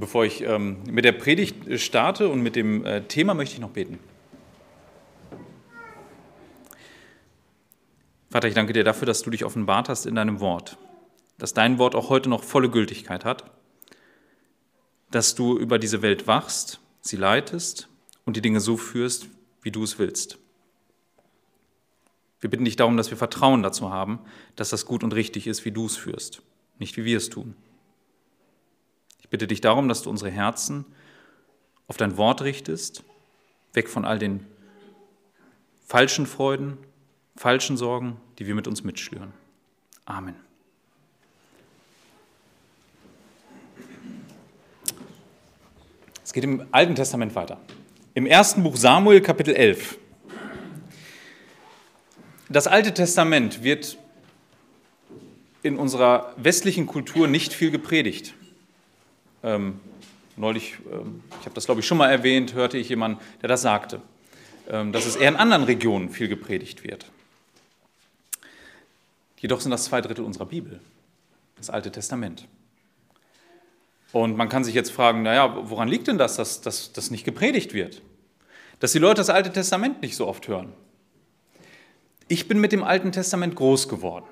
Bevor ich ähm, mit der Predigt starte und mit dem äh, Thema möchte ich noch beten. Vater, ich danke dir dafür, dass du dich offenbart hast in deinem Wort, dass dein Wort auch heute noch volle Gültigkeit hat, dass du über diese Welt wachst, sie leitest und die Dinge so führst, wie du es willst. Wir bitten dich darum, dass wir Vertrauen dazu haben, dass das gut und richtig ist, wie du es führst, nicht wie wir es tun. Ich bitte dich darum, dass du unsere Herzen auf dein Wort richtest, weg von all den falschen Freuden, falschen Sorgen, die wir mit uns mitschlüren. Amen. Es geht im Alten Testament weiter. Im ersten Buch Samuel, Kapitel 11. Das Alte Testament wird in unserer westlichen Kultur nicht viel gepredigt. Ähm, neulich, ähm, ich habe das glaube ich schon mal erwähnt, hörte ich jemanden, der das sagte, ähm, dass es eher in anderen Regionen viel gepredigt wird. Jedoch sind das zwei Drittel unserer Bibel, das Alte Testament. Und man kann sich jetzt fragen, naja, woran liegt denn das, dass das nicht gepredigt wird? Dass die Leute das Alte Testament nicht so oft hören. Ich bin mit dem Alten Testament groß geworden.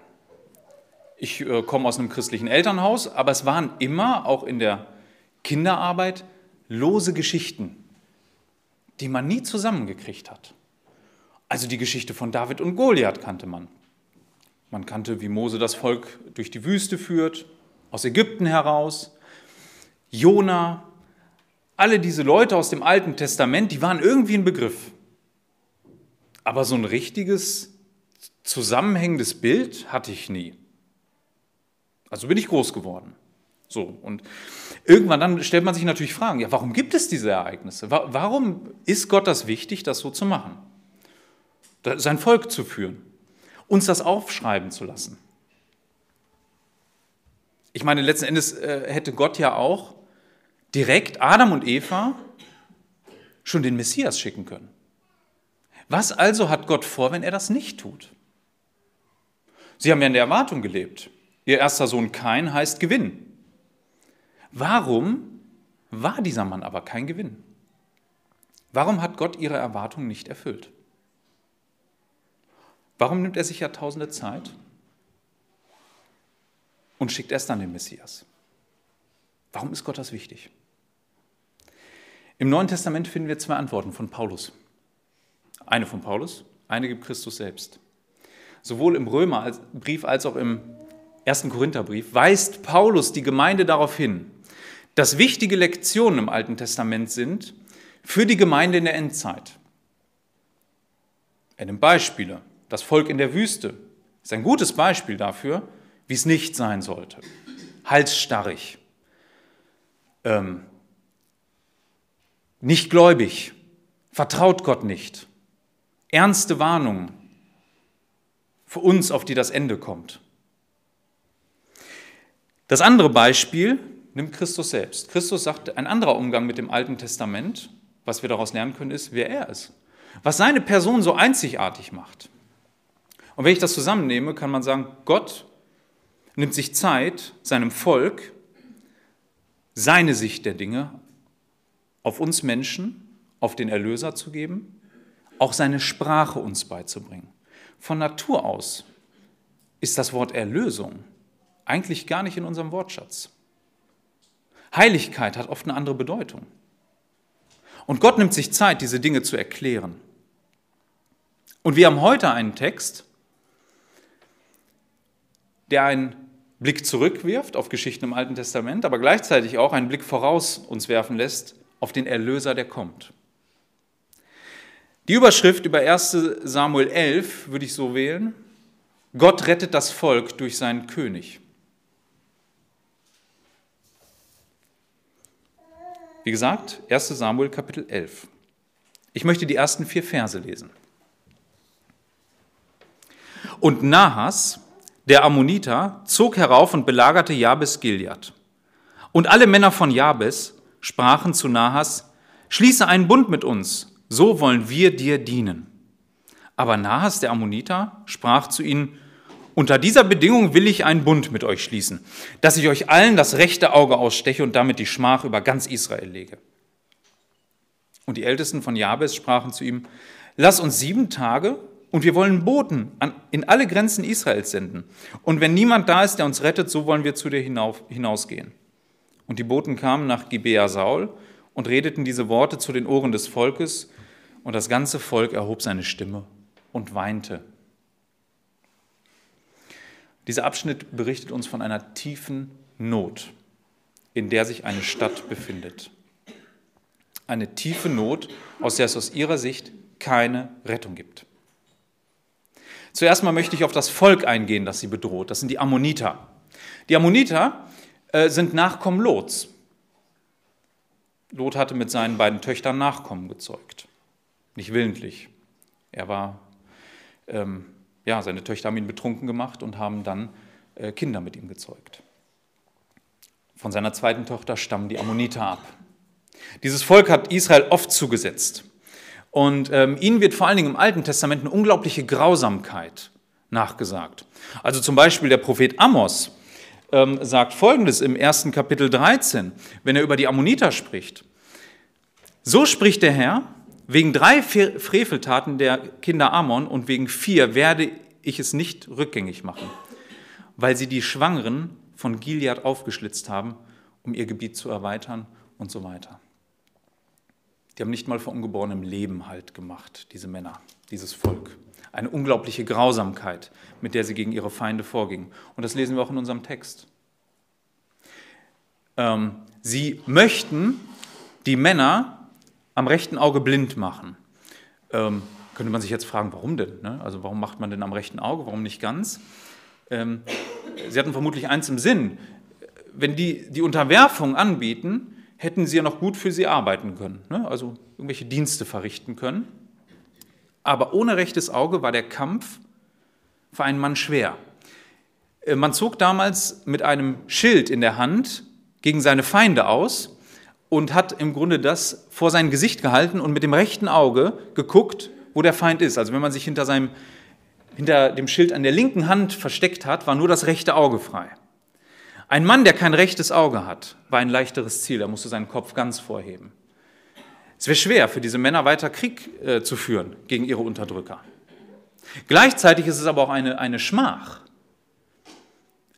Ich äh, komme aus einem christlichen Elternhaus, aber es waren immer, auch in der Kinderarbeit, lose Geschichten, die man nie zusammengekriegt hat. Also die Geschichte von David und Goliath kannte man. Man kannte, wie Mose das Volk durch die Wüste führt, aus Ägypten heraus. Jona, alle diese Leute aus dem Alten Testament, die waren irgendwie ein Begriff. Aber so ein richtiges, zusammenhängendes Bild hatte ich nie. Also bin ich groß geworden. So, und irgendwann dann stellt man sich natürlich Fragen, ja, warum gibt es diese Ereignisse? Warum ist Gott das wichtig, das so zu machen? Sein Volk zu führen? uns das aufschreiben zu lassen. Ich meine, letzten Endes äh, hätte Gott ja auch direkt Adam und Eva schon den Messias schicken können. Was also hat Gott vor, wenn er das nicht tut? Sie haben ja in der Erwartung gelebt. Ihr erster Sohn Kain heißt Gewinn. Warum war dieser Mann aber kein Gewinn? Warum hat Gott ihre Erwartung nicht erfüllt? Warum nimmt er sich Jahrtausende Zeit und schickt erst dann den Messias? Warum ist Gott das wichtig? Im Neuen Testament finden wir zwei Antworten von Paulus. Eine von Paulus, eine gibt Christus selbst. Sowohl im Römerbrief als auch im ersten Korintherbrief weist Paulus die Gemeinde darauf hin, dass wichtige Lektionen im Alten Testament sind für die Gemeinde in der Endzeit. Er nimmt Beispiele das Volk in der Wüste ist ein gutes Beispiel dafür, wie es nicht sein sollte. Halsstarrig, ähm, nicht gläubig, vertraut Gott nicht. Ernste Warnungen für uns, auf die das Ende kommt. Das andere Beispiel nimmt Christus selbst. Christus sagt, ein anderer Umgang mit dem Alten Testament, was wir daraus lernen können, ist, wer er ist. Was seine Person so einzigartig macht. Und wenn ich das zusammennehme, kann man sagen, Gott nimmt sich Zeit, seinem Volk seine Sicht der Dinge auf uns Menschen, auf den Erlöser zu geben, auch seine Sprache uns beizubringen. Von Natur aus ist das Wort Erlösung eigentlich gar nicht in unserem Wortschatz. Heiligkeit hat oft eine andere Bedeutung. Und Gott nimmt sich Zeit, diese Dinge zu erklären. Und wir haben heute einen Text, der einen Blick zurückwirft auf Geschichten im Alten Testament, aber gleichzeitig auch einen Blick voraus uns werfen lässt auf den Erlöser, der kommt. Die Überschrift über 1 Samuel 11 würde ich so wählen. Gott rettet das Volk durch seinen König. Wie gesagt, 1 Samuel Kapitel 11. Ich möchte die ersten vier Verse lesen. Und Nahas, der Ammoniter, zog herauf und belagerte Jabes Gilead. Und alle Männer von Jabes sprachen zu Nahas, schließe einen Bund mit uns, so wollen wir dir dienen. Aber Nahas, der Ammoniter, sprach zu ihnen, Unter dieser Bedingung will ich einen Bund mit euch schließen, dass ich euch allen das rechte Auge aussteche und damit die Schmach über ganz Israel lege. Und die Ältesten von Jabes sprachen zu ihm, lass uns sieben Tage und wir wollen Boten in alle Grenzen Israels senden. Und wenn niemand da ist, der uns rettet, so wollen wir zu dir hinauf, hinausgehen. Und die Boten kamen nach Gibea Saul und redeten diese Worte zu den Ohren des Volkes, und das ganze Volk erhob seine Stimme und weinte. Dieser Abschnitt berichtet uns von einer tiefen Not, in der sich eine Stadt befindet eine tiefe Not, aus der es aus ihrer Sicht keine Rettung gibt. Zuerst mal möchte ich auf das Volk eingehen, das sie bedroht. Das sind die Ammoniter. Die Ammoniter äh, sind Nachkommen Lots. Lot hatte mit seinen beiden Töchtern Nachkommen gezeugt. Nicht willentlich. Er war, ähm, ja, seine Töchter haben ihn betrunken gemacht und haben dann äh, Kinder mit ihm gezeugt. Von seiner zweiten Tochter stammen die Ammoniter ab. Dieses Volk hat Israel oft zugesetzt. Und ähm, ihnen wird vor allen Dingen im Alten Testament eine unglaubliche Grausamkeit nachgesagt. Also zum Beispiel der Prophet Amos ähm, sagt Folgendes im ersten Kapitel 13, wenn er über die Ammoniter spricht. So spricht der Herr, wegen drei Freveltaten der Kinder Ammon und wegen vier werde ich es nicht rückgängig machen, weil sie die Schwangeren von Gilead aufgeschlitzt haben, um ihr Gebiet zu erweitern und so weiter. Die haben nicht mal vor ungeborenem Leben halt gemacht, diese Männer, dieses Volk. Eine unglaubliche Grausamkeit, mit der sie gegen ihre Feinde vorgingen. Und das lesen wir auch in unserem Text. Ähm, sie möchten die Männer am rechten Auge blind machen. Ähm, könnte man sich jetzt fragen, warum denn? Ne? Also warum macht man denn am rechten Auge, warum nicht ganz? Ähm, sie hatten vermutlich eins im Sinn. Wenn die die Unterwerfung anbieten, hätten sie ja noch gut für sie arbeiten können, ne? also irgendwelche Dienste verrichten können. Aber ohne rechtes Auge war der Kampf für einen Mann schwer. Äh, man zog damals mit einem Schild in der Hand gegen seine Feinde aus und hat im Grunde das vor sein Gesicht gehalten und mit dem rechten Auge geguckt, wo der Feind ist. Also wenn man sich hinter, seinem, hinter dem Schild an der linken Hand versteckt hat, war nur das rechte Auge frei. Ein Mann, der kein rechtes Auge hat, war ein leichteres Ziel. Er musste seinen Kopf ganz vorheben. Es wäre schwer für diese Männer weiter Krieg äh, zu führen gegen ihre Unterdrücker. Gleichzeitig ist es aber auch eine, eine Schmach.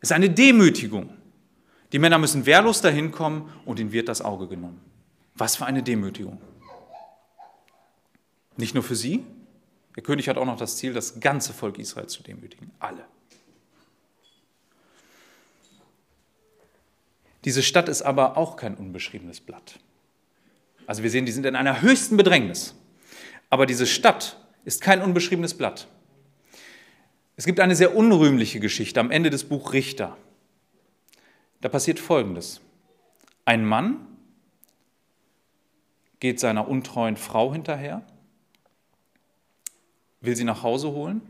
Es ist eine Demütigung. Die Männer müssen wehrlos dahin kommen und ihnen wird das Auge genommen. Was für eine Demütigung. Nicht nur für sie. Der König hat auch noch das Ziel, das ganze Volk Israel zu demütigen. Alle. Diese Stadt ist aber auch kein unbeschriebenes Blatt. Also wir sehen, die sind in einer höchsten Bedrängnis. Aber diese Stadt ist kein unbeschriebenes Blatt. Es gibt eine sehr unrühmliche Geschichte am Ende des Buch Richter. Da passiert Folgendes. Ein Mann geht seiner untreuen Frau hinterher, will sie nach Hause holen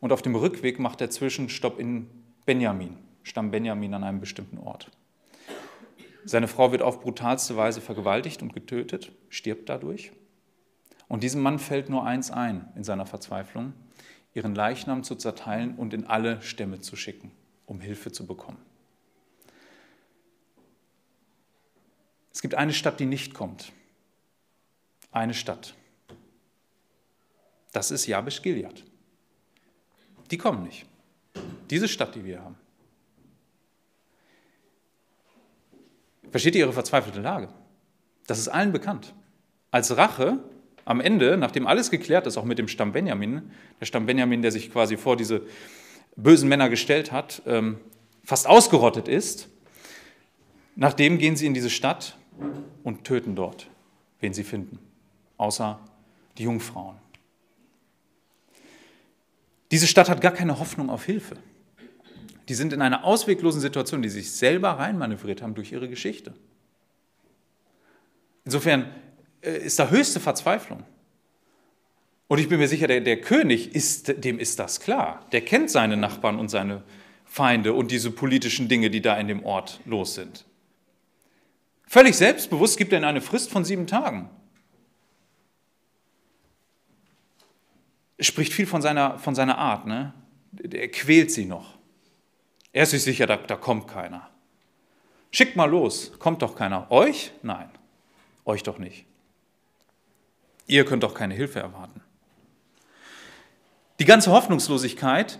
und auf dem Rückweg macht er Zwischenstopp in Benjamin, Stamm Benjamin an einem bestimmten Ort. Seine Frau wird auf brutalste Weise vergewaltigt und getötet, stirbt dadurch. Und diesem Mann fällt nur eins ein in seiner Verzweiflung, ihren Leichnam zu zerteilen und in alle Stämme zu schicken, um Hilfe zu bekommen. Es gibt eine Stadt, die nicht kommt. Eine Stadt. Das ist Jabesh Gilead. Die kommen nicht. Diese Stadt, die wir haben. Versteht ihr ihre verzweifelte Lage? Das ist allen bekannt. Als Rache am Ende, nachdem alles geklärt ist, auch mit dem Stamm Benjamin, der Stamm Benjamin, der sich quasi vor diese bösen Männer gestellt hat, ähm, fast ausgerottet ist, nachdem gehen sie in diese Stadt und töten dort, wen sie finden, außer die Jungfrauen. Diese Stadt hat gar keine Hoffnung auf Hilfe. Die sind in einer ausweglosen Situation, die sich selber reinmanövriert haben durch ihre Geschichte. Insofern äh, ist da höchste Verzweiflung. Und ich bin mir sicher, der, der König, ist, dem ist das klar. Der kennt seine Nachbarn und seine Feinde und diese politischen Dinge, die da in dem Ort los sind. Völlig selbstbewusst gibt er ihnen eine Frist von sieben Tagen. Spricht viel von seiner, von seiner Art. Ne? er quält sie noch. Er ist sich sicher, da, da kommt keiner. Schickt mal los, kommt doch keiner. Euch? Nein, euch doch nicht. Ihr könnt doch keine Hilfe erwarten. Die ganze Hoffnungslosigkeit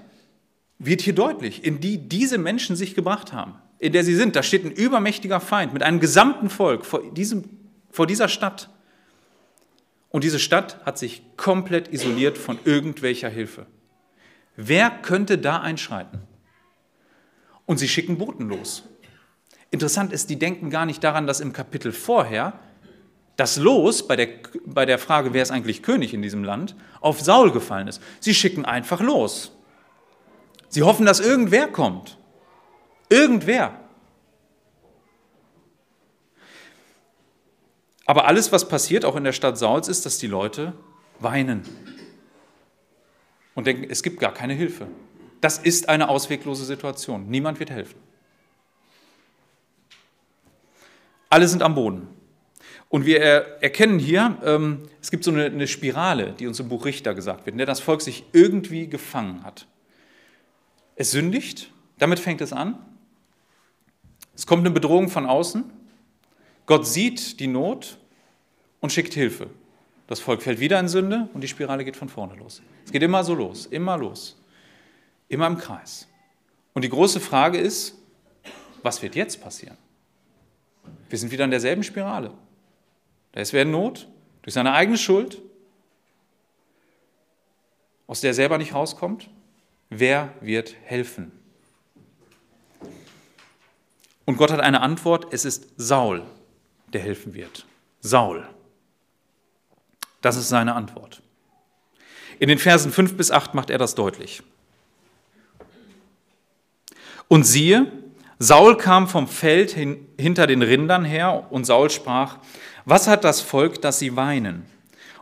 wird hier deutlich, in die diese Menschen sich gebracht haben, in der sie sind. Da steht ein übermächtiger Feind mit einem gesamten Volk vor, diesem, vor dieser Stadt. Und diese Stadt hat sich komplett isoliert von irgendwelcher Hilfe. Wer könnte da einschreiten? Und sie schicken Boten los. Interessant ist, die denken gar nicht daran, dass im Kapitel vorher das Los bei der, bei der Frage, wer ist eigentlich König in diesem Land, auf Saul gefallen ist. Sie schicken einfach los. Sie hoffen, dass irgendwer kommt. Irgendwer. Aber alles, was passiert, auch in der Stadt Sauls, ist, dass die Leute weinen und denken, es gibt gar keine Hilfe. Das ist eine ausweglose Situation. Niemand wird helfen. Alle sind am Boden. Und wir erkennen hier, ähm, es gibt so eine, Spirale, die uns im Buch Richter gesagt wird, in der das Volk sich irgendwie gefangen hat. Es sündigt, damit fängt es an. Es kommt eine Bedrohung von außen. Gott sieht die Not und schickt Hilfe. Das Volk fällt wieder in Sünde und die Spirale geht von vorne los. Es geht immer so los, immer los, immer im Kreis. Und die große Frage ist, was wird jetzt passieren? Wir sind wieder in derselben Spirale. Da ist wer in Not, durch seine eigene Schuld, aus der er selber nicht rauskommt. Wer wird helfen? Und Gott hat eine Antwort, es ist Saul, der helfen wird. Saul. Das ist seine Antwort. In den Versen 5 bis 8 macht er das deutlich. Und siehe, Saul kam vom Feld hin, hinter den Rindern her und Saul sprach, was hat das Volk, dass sie weinen?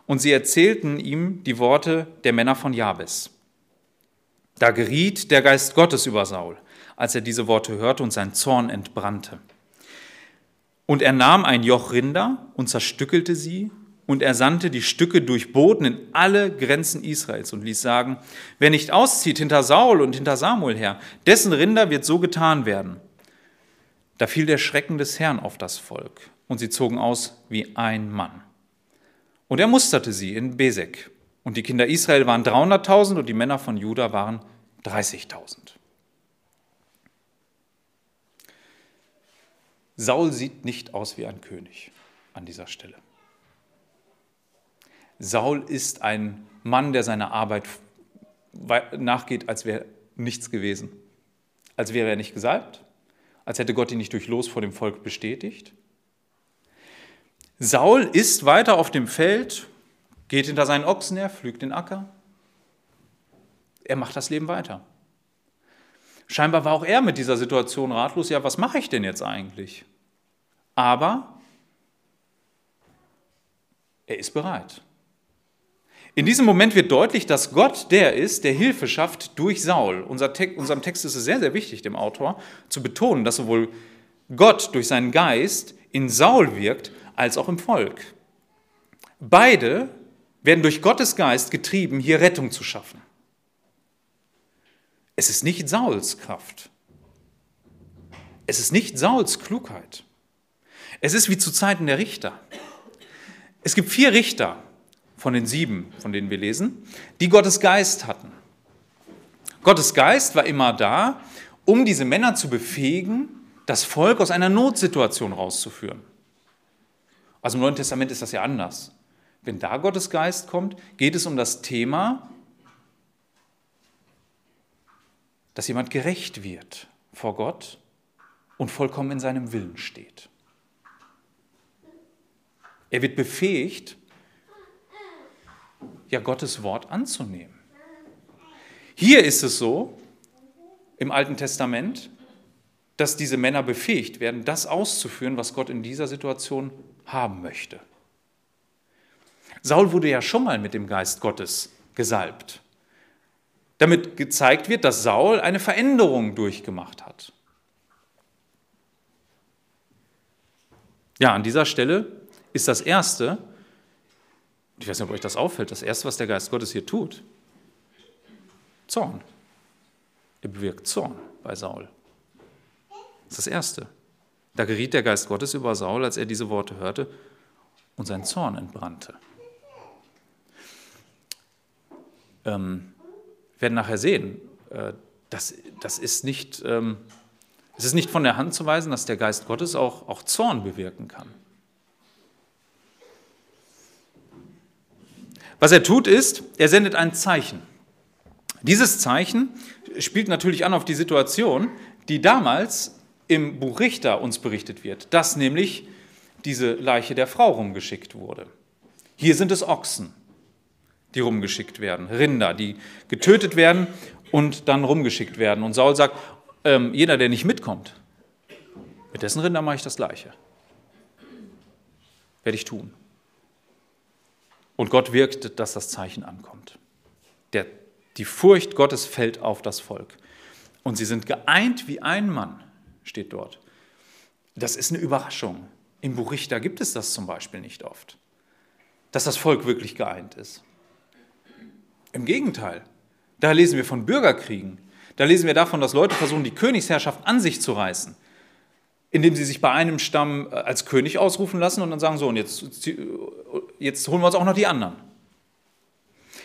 Und sie erzählten ihm die Worte der Männer von Jabes. Da geriet der Geist Gottes über Saul, als er diese Worte hörte und sein Zorn entbrannte. Und er nahm ein Joch Rinder und zerstückelte sie, und er sandte die Stücke durch Boten in alle Grenzen Israels und ließ sagen, wer nicht auszieht hinter Saul und hinter Samuel her, dessen Rinder wird so getan werden. Da fiel der Schrecken des Herrn auf das Volk, und sie zogen aus wie ein Mann. Und er musterte sie in Besek. Und die Kinder Israel waren 300.000 und die Männer von Juda waren 30.000. Saul sieht nicht aus wie ein König an dieser Stelle. Saul ist ein Mann, der seiner Arbeit nachgeht, als wäre nichts gewesen. Als wäre er nicht gesalbt, als hätte Gott ihn nicht durch Los vor dem Volk bestätigt. Saul ist weiter auf dem Feld, geht hinter seinen Ochsen her, pflügt den Acker. Er macht das Leben weiter. Scheinbar war auch er mit dieser Situation ratlos. Ja, was mache ich denn jetzt eigentlich? Aber er ist bereit. In diesem Moment wird deutlich, dass Gott der ist, der Hilfe schafft durch Saul. Unser Text, unserem Text ist es sehr, sehr wichtig, dem Autor, zu betonen, dass sowohl Gott durch seinen Geist in Saul wirkt, als auch im Volk. Beide werden durch Gottes Geist getrieben, hier Rettung zu schaffen. Es ist nicht Sauls Kraft. Es ist nicht Sauls Klugheit. Es ist wie zu Zeiten der Richter. Es gibt vier Richter von den sieben, von denen wir lesen, die Gottes Geist hatten. Gottes Geist war immer da, um diese Männer zu befähigen, das Volk aus einer Notsituation rauszuführen. Also im Neuen Testament ist das ja anders. Wenn da Gottes Geist kommt, geht es um das Thema, dass jemand gerecht wird vor Gott und vollkommen in seinem Willen steht. Er wird befähigt, ja Gottes Wort anzunehmen. Hier ist es so, im Alten Testament, dass diese Männer befähigt werden, das auszuführen, was Gott in dieser Situation haben möchte. Saul wurde ja schon mal mit dem Geist Gottes gesalbt, damit gezeigt wird, dass Saul eine Veränderung durchgemacht hat. Ja, an dieser Stelle ist das Erste, ich weiß nicht, ob euch das auffällt, das Erste, was der Geist Gottes hier tut, Zorn. Er bewirkt Zorn bei Saul. Das ist das Erste. Da geriet der Geist Gottes über Saul, als er diese Worte hörte, und sein Zorn entbrannte. Ähm, wir werden nachher sehen, äh, das, das ist nicht, ähm, es ist nicht von der Hand zu weisen, dass der Geist Gottes auch, auch Zorn bewirken kann. Was er tut ist, er sendet ein Zeichen. Dieses Zeichen spielt natürlich an auf die Situation, die damals im Buch Richter uns berichtet wird, dass nämlich diese Leiche der Frau rumgeschickt wurde. Hier sind es Ochsen, die rumgeschickt werden, Rinder, die getötet werden und dann rumgeschickt werden. Und Saul sagt, ähm, jeder, der nicht mitkommt, mit dessen Rinder mache ich das Gleiche. Werde ich tun. Und Gott wirkt, dass das Zeichen ankommt. Der, die Furcht Gottes fällt auf das Volk. Und sie sind geeint wie ein Mann, steht dort. Das ist eine Überraschung. Im Buch Richter gibt es das zum Beispiel nicht oft, dass das Volk wirklich geeint ist. Im Gegenteil, da lesen wir von Bürgerkriegen. Da lesen wir davon, dass Leute versuchen, die Königsherrschaft an sich zu reißen, indem sie sich bei einem Stamm äh, als König ausrufen lassen und dann sagen, so, und jetzt, jetzt holen wir uns auch noch die anderen.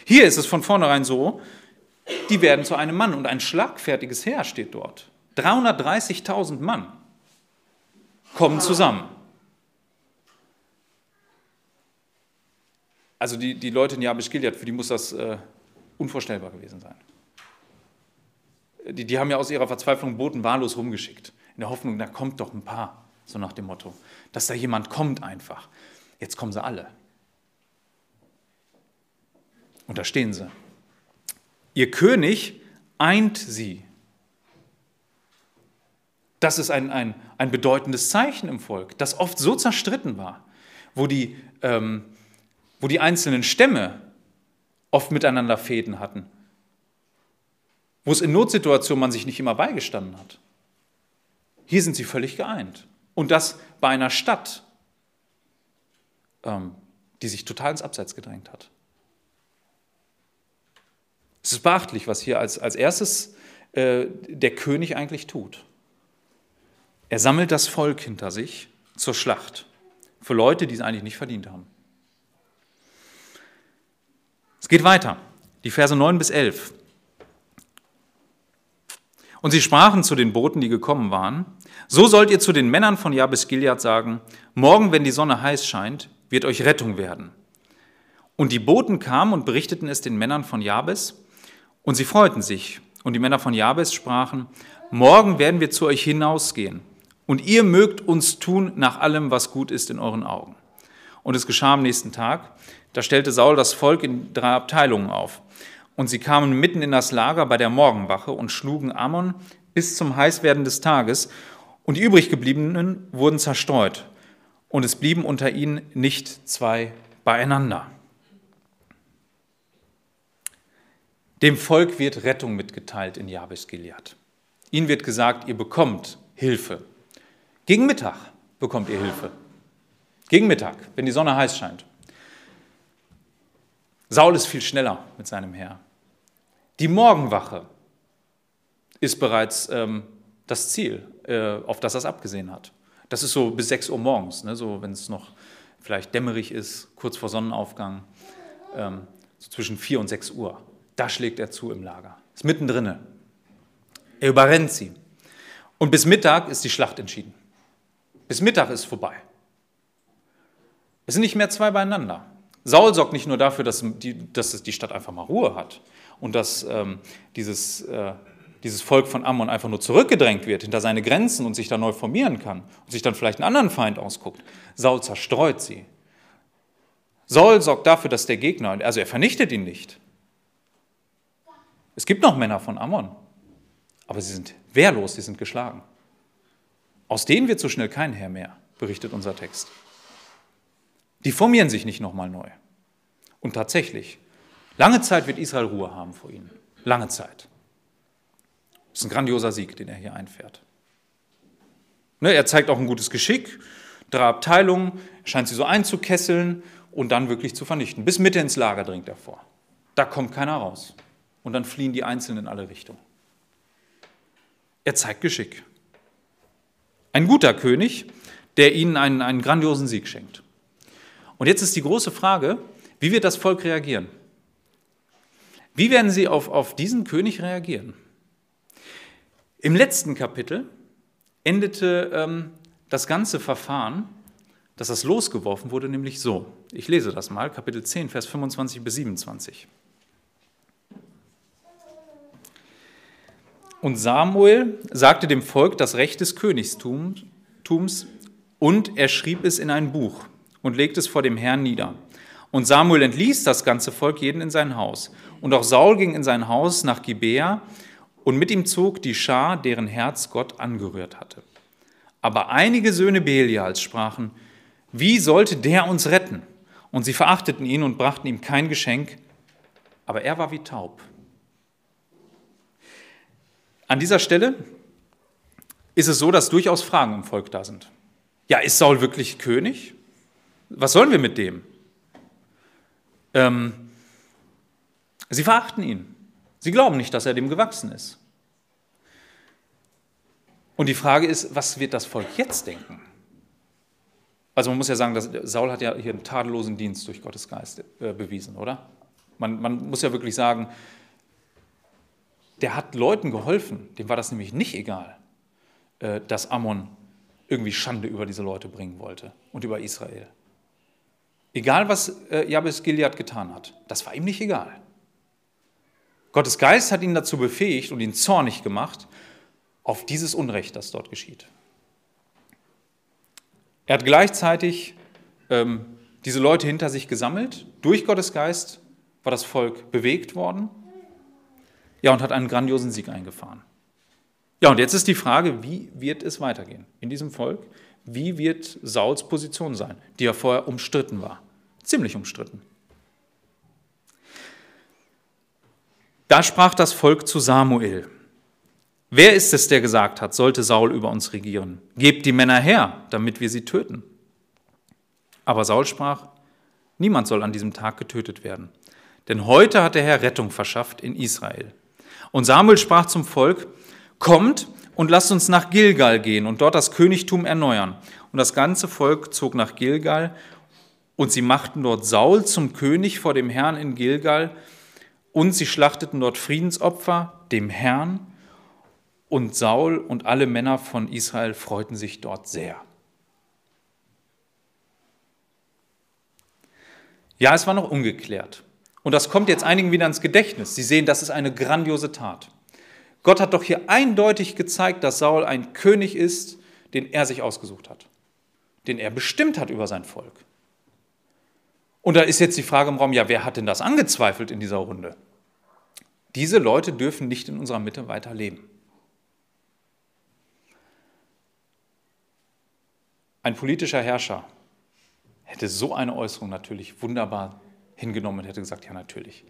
Hier ist es von vornherein so, die werden zu einem Mann und ein schlagfertiges Heer steht dort. 330.000 Mann kommen zusammen. Also die, die Leute in Jabesh Gilead, für die muss das äh, unvorstellbar gewesen sein. Die, die haben ja aus ihrer Verzweiflung Boten wahllos rumgeschickt, in der Hoffnung, da kommt doch ein paar, so nach dem Motto, dass da jemand kommt einfach. Jetzt kommen sie alle. Und da stehen sie. Ihr König eint sie. Das ist ein, ein, ein bedeutendes Zeichen im Volk, das oft so zerstritten war, wo die, ähm, wo die einzelnen Stämme oft miteinander Fäden hatten, wo es in Notsituationen man sich nicht immer beigestanden hat. Hier sind sie völlig geeint. Und das bei einer Stadt, ähm, die sich total ins Abseits gedrängt hat. Es ist beachtlich, was hier als, als erstes äh, der König eigentlich tut. Er sammelt das Volk hinter sich zur Schlacht für Leute, die es eigentlich nicht verdient haben. Es geht weiter, die Verse 9 bis 11. Und sie sprachen zu den Boten, die gekommen waren, so sollt ihr zu den Männern von Jabes Gilead sagen, morgen, wenn die Sonne heiß scheint, wird euch Rettung werden. Und die Boten kamen und berichteten es den Männern von Jabes, und sie freuten sich. Und die Männer von Jabes sprachen, morgen werden wir zu euch hinausgehen, und ihr mögt uns tun nach allem, was gut ist in euren Augen. Und es geschah am nächsten Tag, da stellte Saul das Volk in drei Abteilungen auf. Und sie kamen mitten in das Lager bei der Morgenwache und schlugen Ammon bis zum Heißwerden des Tages. Und die übriggebliebenen wurden zerstreut. Und es blieben unter ihnen nicht zwei beieinander. Dem Volk wird Rettung mitgeteilt in Jabes Gilead. Ihnen wird gesagt, ihr bekommt Hilfe. Gegen Mittag bekommt ihr Hilfe. Gegen Mittag, wenn die Sonne heiß scheint. Saul ist viel schneller mit seinem Heer. Die Morgenwache ist bereits ähm, das Ziel, auf das er es abgesehen hat. Das ist so bis 6 Uhr morgens, ne, so wenn es noch vielleicht dämmerig ist, kurz vor Sonnenaufgang, ähm, so zwischen 4 und 6 Uhr. Da schlägt er zu im Lager. Ist mittendrin. Er überrennt sie. Und bis Mittag ist die Schlacht entschieden. Bis Mittag ist vorbei. Es sind nicht mehr zwei beieinander. Saul sorgt nicht nur dafür, dass die, dass die Stadt einfach mal Ruhe hat und dass ähm, dieses, äh, dieses Volk von Ammon einfach nur zurückgedrängt wird hinter seine Grenzen und sich dann neu formieren kann und sich dann vielleicht einen anderen Feind ausguckt. Saul zerstreut sie. Saul sorgt dafür, dass der Gegner, also er vernichtet ihn nicht. Es gibt noch Männer von Ammon, aber sie sind wehrlos, sie sind geschlagen. Aus denen wird so schnell kein Herr mehr, berichtet unser Text. Die formieren sich nicht nochmal neu. Und tatsächlich, lange Zeit wird Israel Ruhe haben vor ihnen. Lange Zeit. Das ist ein grandioser Sieg, den er hier einfährt. Ne, er zeigt auch ein gutes Geschick. Drei Abteilungen, scheint sie so einzukesseln und dann wirklich zu vernichten. Bis Mitte ins Lager dringt er vor. Da kommt keiner raus. Und dann fliehen die Einzelnen in alle Richtungen. Er zeigt Geschick. Ein guter König, der ihnen einen, einen grandiosen Sieg schenkt. Und jetzt ist die große Frage, wie wird das Volk reagieren? Wie werden sie auf, auf diesen König reagieren? Im letzten Kapitel endete ähm, das ganze Verfahren, dass das losgeworfen wurde, nämlich so. Ich lese das mal, Kapitel 10, Vers 25 bis 27. Und Samuel sagte dem Volk das Recht des Königstums und er schrieb es in ein Buch und legte es vor dem Herrn nieder. Und Samuel entließ das ganze Volk jeden in sein Haus. Und auch Saul ging in sein Haus nach Gibea und mit ihm zog die Schar, deren Herz Gott angerührt hatte. Aber einige Söhne Belials sprachen, wie sollte der uns retten? Und sie verachteten ihn und brachten ihm kein Geschenk, aber er war wie taub. An dieser Stelle ist es so, dass durchaus Fragen im Volk da sind. Ja, ist Saul wirklich König? Was sollen wir mit dem? Ähm, sie verachten ihn. Sie glauben nicht, dass er dem gewachsen ist. Und die Frage ist, was wird das Volk jetzt denken? Also man muss ja sagen, dass Saul hat ja hier einen tadellosen Dienst durch Gottes Geist äh, bewiesen, oder? Man, man muss ja wirklich sagen, der hat Leuten geholfen, dem war das nämlich nicht egal, äh, dass Ammon irgendwie Schande über diese Leute bringen wollte und über Israel. Egal, was äh, Jabes Gilead getan hat, das war ihm nicht egal. Gottes Geist hat ihn dazu befähigt und ihn zornig gemacht auf dieses Unrecht, das dort geschieht. Er hat gleichzeitig ähm, diese Leute hinter sich gesammelt. Durch Gottes Geist war das Volk bewegt worden. Ja, und hat einen grandiosen Sieg eingefahren. Ja, und jetzt ist die Frage, wie wird es weitergehen in diesem Volk? Wie wird Sauls Position sein, die ja vorher umstritten war? Ziemlich umstritten. Da sprach das Volk zu Samuel. Wer ist es, der gesagt hat, sollte Saul über uns regieren? Gebt die Männer her, damit wir sie töten. Aber Saul sprach, niemand soll an diesem Tag getötet werden. Denn heute hat der Herr Rettung verschafft in Israel. Und Samuel sprach zum Volk, kommt und lasst uns nach Gilgal gehen und dort das Königtum erneuern. Und das ganze Volk zog nach Gilgal und sie machten dort Saul zum König vor dem Herrn in Gilgal und sie schlachteten dort Friedensopfer dem Herrn und Saul und alle Männer von Israel freuten sich dort sehr. Ja, es war noch ungeklärt. Und das kommt jetzt einigen wieder ins Gedächtnis. Sie sehen, das ist eine grandiose Tat. Gott hat doch hier eindeutig gezeigt, dass Saul ein König ist, den er sich ausgesucht hat, den er bestimmt hat über sein Volk. Und da ist jetzt die Frage im Raum, ja, wer hat denn das angezweifelt in dieser Runde? Diese Leute dürfen nicht in unserer Mitte weiter leben. Ein politischer Herrscher hätte so eine Äußerung natürlich wunderbar hingenommen und hätte gesagt, ja natürlich,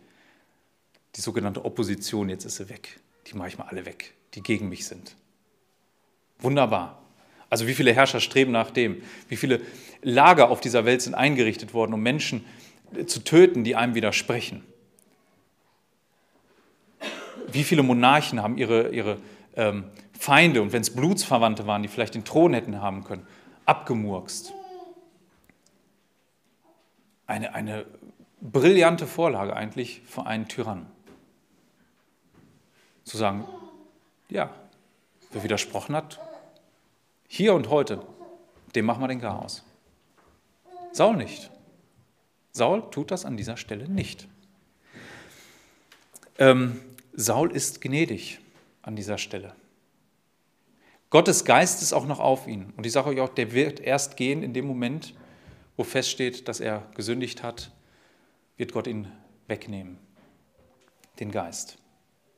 die sogenannte Opposition, jetzt ist sie weg die mache ich mal alle weg, die gegen mich sind. Wunderbar. Also wie viele Herrscher streben nach dem? Wie viele Lager auf dieser Welt sind eingerichtet worden, um Menschen zu töten, die einem widersprechen? Wie viele Monarchen haben ihre, ihre ähm, Feinde und wenn es Blutsverwandte waren, die vielleicht den Thron hätten haben können, abgemurkst? Eine, eine brillante Vorlage eigentlich für einen Tyrannen zu sagen, ja, wer widersprochen hat, hier und heute, dem machen wir den Chaos. Saul nicht. Saul tut das an dieser Stelle nicht. Ähm, Saul ist gnädig an dieser Stelle. Gottes Geist ist auch noch auf ihn. Und ich sage euch auch, der wird erst gehen in dem Moment, wo feststeht, dass er gesündigt hat, wird Gott ihn wegnehmen, den Geist.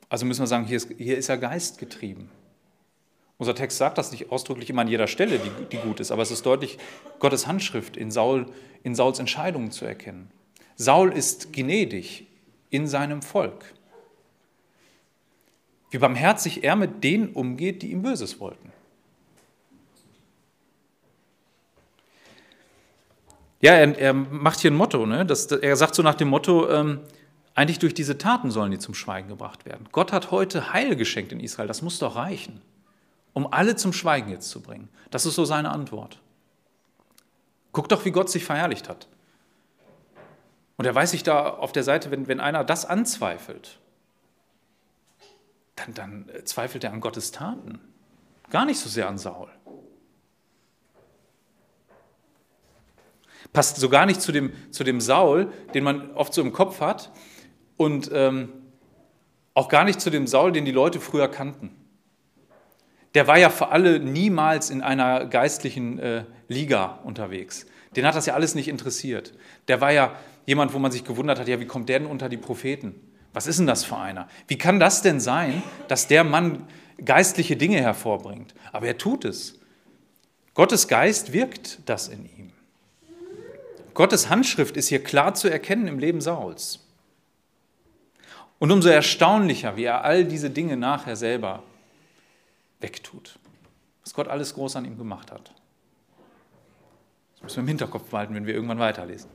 Also müssen wir sagen, hier ist, hier ist er geistgetrieben. Unser Text sagt das nicht ausdrücklich immer an jeder Stelle, die, die gut ist, aber es ist deutlich Gottes Handschrift in, Saul, in Sauls Entscheidungen zu erkennen. Saul ist gnädig in seinem Volk. Wie barmherzig er mit denen umgeht, die ihm Böses wollten. Ja, er, er macht hier ein Motto. Ne? Das, er sagt so nach dem Motto, ähm, eigentlich durch diese Taten sollen die zum Schweigen gebracht werden. Gott hat heute Heil geschenkt in Israel, das muss doch reichen. Um alle zum Schweigen jetzt zu bringen. Das ist so seine Antwort. Guck doch, wie Gott sich verherrlicht hat. Und er weiß sich da auf der Seite, wenn, wenn einer das anzweifelt, dann, dann zweifelt er an Gottes Taten, gar nicht so sehr an Saul. Passt so gar nicht zu dem, zu dem Saul, den man oft so im Kopf hat und ähm, auch gar nicht zu dem Saul, den die Leute früher kannten. Der war ja für alle niemals in einer geistlichen äh, Liga unterwegs. Den hat das ja alles nicht interessiert. Der war ja jemand, wo man sich gewundert hat, ja, wie kommt der denn unter die Propheten? Was ist denn das für einer? Wie kann das denn sein, dass der Mann geistliche Dinge hervorbringt? Aber er tut es. Gottes Geist wirkt das in ihm. Gottes Handschrift ist hier klar zu erkennen im Leben Sauls. Und umso erstaunlicher, wie er all diese Dinge nachher selber wegtut. Was Gott alles groß an ihm gemacht hat. Das müssen wir im Hinterkopf behalten, wenn wir irgendwann weiterlesen.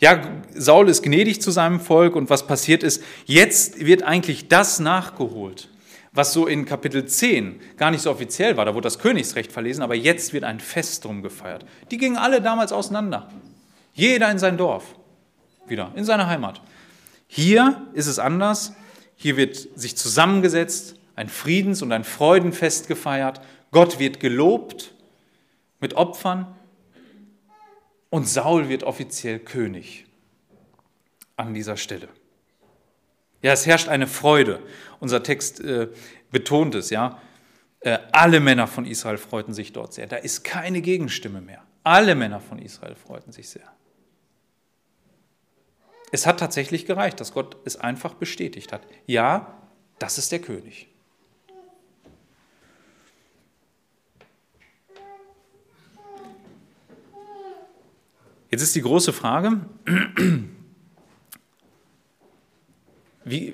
Ja, Saul ist gnädig zu seinem Volk und was passiert ist, jetzt wird eigentlich das nachgeholt, was so in Kapitel 10 gar nicht so offiziell war, da wurde das Königsrecht verlesen, aber jetzt wird ein Fest drum gefeiert. Die gingen alle damals auseinander. Jeder in sein Dorf, wieder, in seine Heimat. Hier ist es anders. Hier wird sich zusammengesetzt, ein Friedens- und ein Freudenfest gefeiert. Gott wird gelobt mit Opfern und Saul wird offiziell König an dieser Stelle. Ja, es herrscht eine Freude. Unser Text äh, betont es, ja. Äh, alle Männer von Israel freuten sich dort sehr. Da ist keine Gegenstimme mehr. Alle Männer von Israel freuten sich sehr. Es hat tatsächlich gereicht, dass Gott es einfach bestätigt hat. Ja, das ist der König. Jetzt ist die große Frage, wie,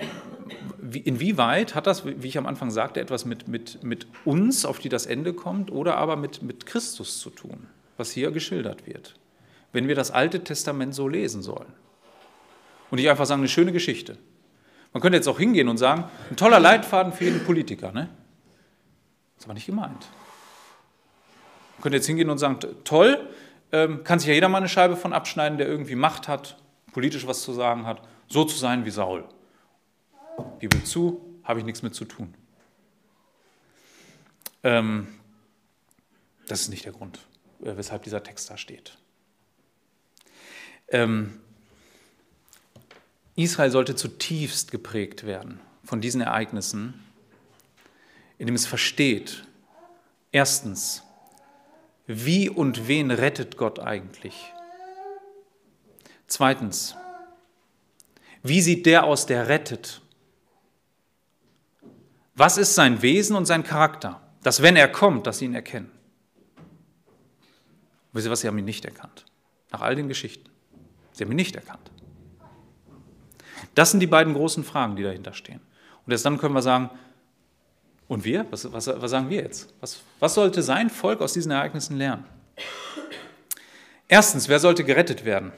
wie, inwieweit hat das, wie ich am Anfang sagte, etwas mit, mit, mit uns, auf die das Ende kommt, oder aber mit, mit Christus zu tun, was hier geschildert wird, wenn wir das Alte Testament so lesen sollen? Und nicht einfach sagen, eine schöne Geschichte. Man könnte jetzt auch hingehen und sagen, ein toller Leitfaden für jeden Politiker. Ne? Das ist aber nicht gemeint. Man könnte jetzt hingehen und sagen, toll, ähm, kann sich ja jeder mal eine Scheibe von abschneiden, der irgendwie Macht hat, politisch was zu sagen hat, so zu sein wie Saul. Bibel zu, habe ich nichts mit zu tun. Ähm, das ist nicht der Grund, äh, weshalb dieser Text da steht. Ähm, Israel sollte zutiefst geprägt werden von diesen Ereignissen, indem es versteht, erstens, wie und wen rettet Gott eigentlich? Zweitens, wie sieht der aus, der rettet? Was ist sein Wesen und sein Charakter? Dass wenn er kommt, dass sie ihn erkennen. Wisst ihr was, sie haben ihn nicht erkannt. Nach all den Geschichten. Sie haben ihn nicht erkannt. Das sind die beiden großen Fragen, die dahinter stehen. Und erst dann können wir sagen, und wir? Was, was, was sagen wir jetzt? Was, was sollte sein Volk aus diesen Ereignissen lernen? Erstens, wer sollte gerettet werden?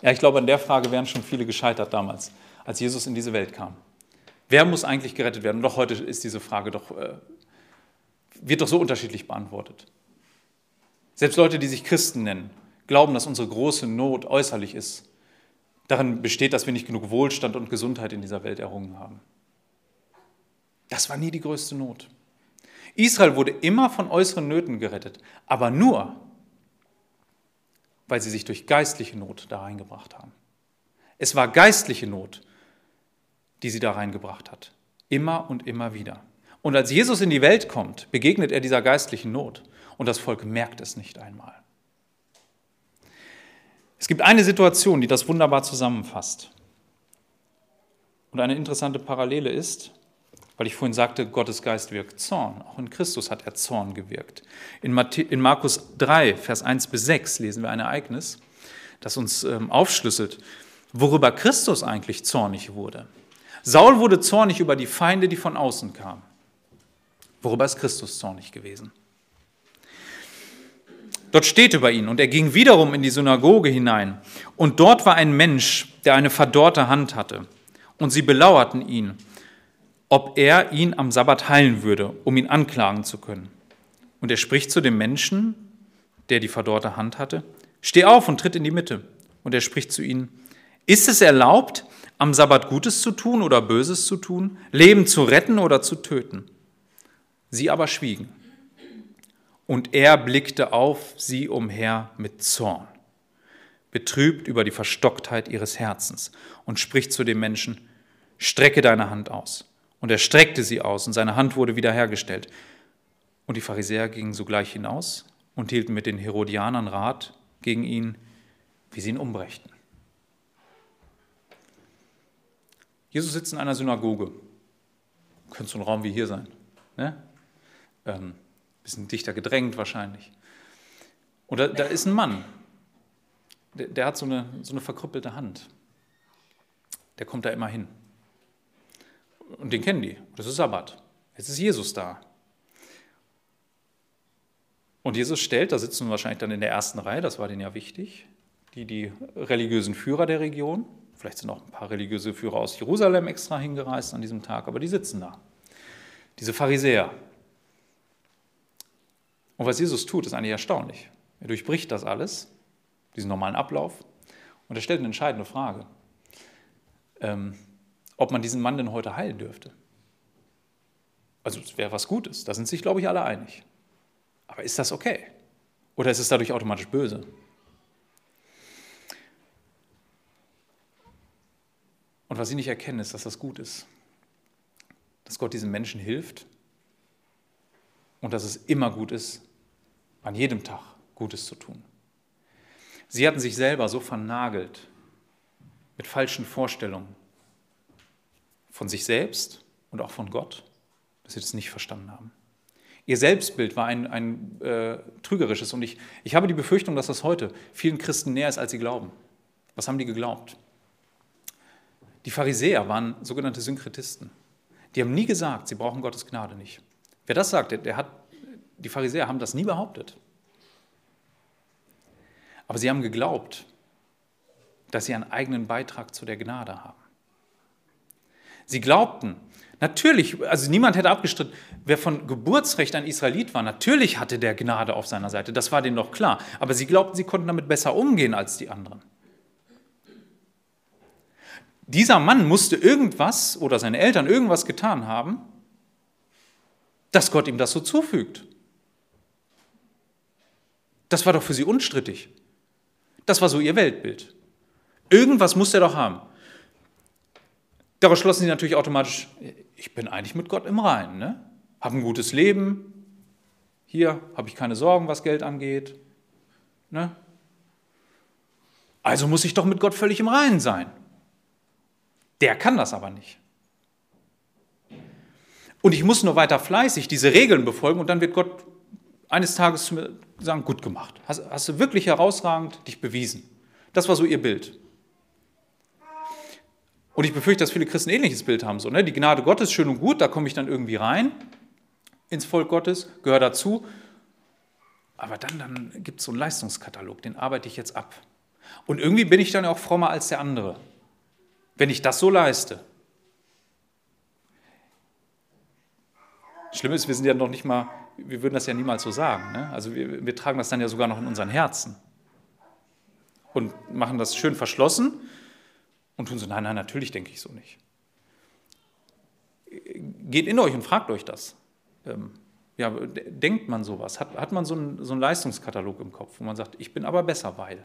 Ja, ich glaube, an der Frage wären schon viele gescheitert damals, als Jesus in diese Welt kam. Wer muss eigentlich gerettet werden? Und doch heute ist diese Frage doch, äh, wird doch so unterschiedlich beantwortet. Selbst Leute, die sich Christen nennen, glauben, dass unsere große Not äußerlich ist. Darin besteht, dass wir nicht genug Wohlstand und Gesundheit in dieser Welt errungen haben. Das war nie die größte Not. Israel wurde immer von äußeren Nöten gerettet, aber nur, weil sie sich durch geistliche Not da reingebracht haben. Es war geistliche Not, die sie da reingebracht hat. Immer und immer wieder. Und als Jesus in die Welt kommt, begegnet er dieser geistlichen Not. Und das Volk merkt es nicht einmal. Es gibt eine Situation, die das wunderbar zusammenfasst. Und eine interessante Parallele ist, weil ich vorhin sagte, Gottes Geist wirkt Zorn. Auch in Christus hat er Zorn gewirkt. In, Markus 3, Vers 1 bis 6 lesen wir ein Ereignis, das uns ähm, aufschlüsselt, worüber Christus eigentlich zornig wurde. Saul wurde zornig über die Feinde, die von außen kamen. Worüber ist Christus zornig gewesen? Dort steht über ihn, und er ging wiederum in die Synagoge hinein, und dort war ein Mensch, der eine verdorrte Hand hatte, und sie belauerten ihn ob er ihn am Sabbat heilen würde, um ihn anklagen zu können. Und er spricht zu dem Menschen, der die verdorrte Hand hatte, steh auf und tritt in die Mitte. Und er spricht zu ihnen, ist es erlaubt, am Sabbat Gutes zu tun oder Böses zu tun, Leben zu retten oder zu töten? Sie aber schwiegen. Und er blickte auf sie umher mit Zorn, betrübt über die Verstocktheit ihres Herzens und spricht zu dem Menschen, strecke deine Hand aus. Und er streckte sie aus und seine Hand wurde wiederhergestellt. Und die Pharisäer gingen sogleich hinaus und hielten mit den Herodianern Rat gegen ihn, wie sie ihn umbrächten. Jesus sitzt in einer Synagoge. Könnte so ein Raum wie hier sein. Ne? Ähm, bisschen dichter gedrängt wahrscheinlich. Und da, ist ein Mann, der, der hat so eine, so eine verkrüppelte Hand. Der kommt da immer hin. Und den kennen die. Das ist Sabbat. Jetzt ist Jesus da. Und Jesus stellt, da sitzen wahrscheinlich dann in der ersten Reihe, das war denen ja wichtig, die, die religiösen Führer der Region. Vielleicht sind auch ein paar religiöse Führer aus Jerusalem extra hingereist an diesem Tag, aber die sitzen da. Diese Pharisäer. Und was Jesus tut, ist eigentlich erstaunlich. Er durchbricht das alles, diesen normalen Ablauf, und er stellt eine entscheidende Frage, ähm, ob man diesen Mann denn heute heilen dürfte. Also es wäre was Gutes, da sind sich, glaube ich, alle einig. Aber ist das okay? Oder ist es dadurch automatisch böse? Und was sie nicht erkennen, ist, dass das gut ist. Dass Gott diesen Menschen hilft und dass es immer gut ist, an jedem Tag Gutes zu tun. Sie hatten sich selber so vernagelt mit falschen Vorstellungen von sich selbst und auch von Gott, dass sie das nicht verstanden haben. Ihr Selbstbild war ein, ein äh, trügerisches und ich, ich habe die Befürchtung, dass das heute vielen Christen näher ist, als sie glauben. Was haben die geglaubt? Die Pharisäer waren sogenannte Synkretisten. Die haben nie gesagt, sie brauchen Gottes Gnade nicht. Wer das sagt, der, hat, die Pharisäer haben das nie behauptet. Aber sie haben geglaubt, dass sie einen eigenen Beitrag zu der Gnade haben. Sie glaubten, Natürlich, also niemand hätte abgestritten, wer von Geburtsrecht ein Israelit war, natürlich hatte der Gnade auf seiner Seite, das war denen doch klar. Aber sie glaubten, sie konnten damit besser umgehen als die anderen. Dieser Mann musste irgendwas oder seine Eltern irgendwas getan haben, dass Gott ihm das so zufügt. Das war doch für sie unstrittig. Das war so ihr Weltbild. Irgendwas muss er doch haben. Daraus schlossen sie natürlich automatisch, ich bin eigentlich mit Gott im Reinen, ne? habe ein gutes Leben, hier habe ich keine Sorgen, was Geld angeht. Ne? Also muss ich doch mit Gott völlig im Reinen sein. Der kann das aber nicht. Und ich muss nur weiter fleißig diese Regeln befolgen und dann wird Gott eines Tages zu mir sagen, gut gemacht. Hast, hast du wirklich herausragend dich bewiesen. Das war so ihr Bild. Und ich befürchte, dass viele Christen ein ähnliches Bild haben. So, ne? Die Gnade Gottes, schön und gut, da komme ich dann irgendwie rein ins Volk Gottes, gehöre dazu. Aber dann, dann gibt es so einen Leistungskatalog, den arbeite ich jetzt ab. Und irgendwie bin ich dann auch frommer als der andere, wenn ich das so leiste. Schlimm ist, wir sind ja noch nicht mal, wir würden das ja niemals so sagen. Ne? Also wir, wir tragen das dann ja sogar noch in unseren Herzen und machen das schön verschlossen und tun so, nein, nein, natürlich denke ich so nicht. Geht in euch und fragt euch das. Ähm, ja, denkt man sowas? Hat, hat man so einen, so einen Leistungskatalog im Kopf, wo man sagt, ich bin aber besser, weil.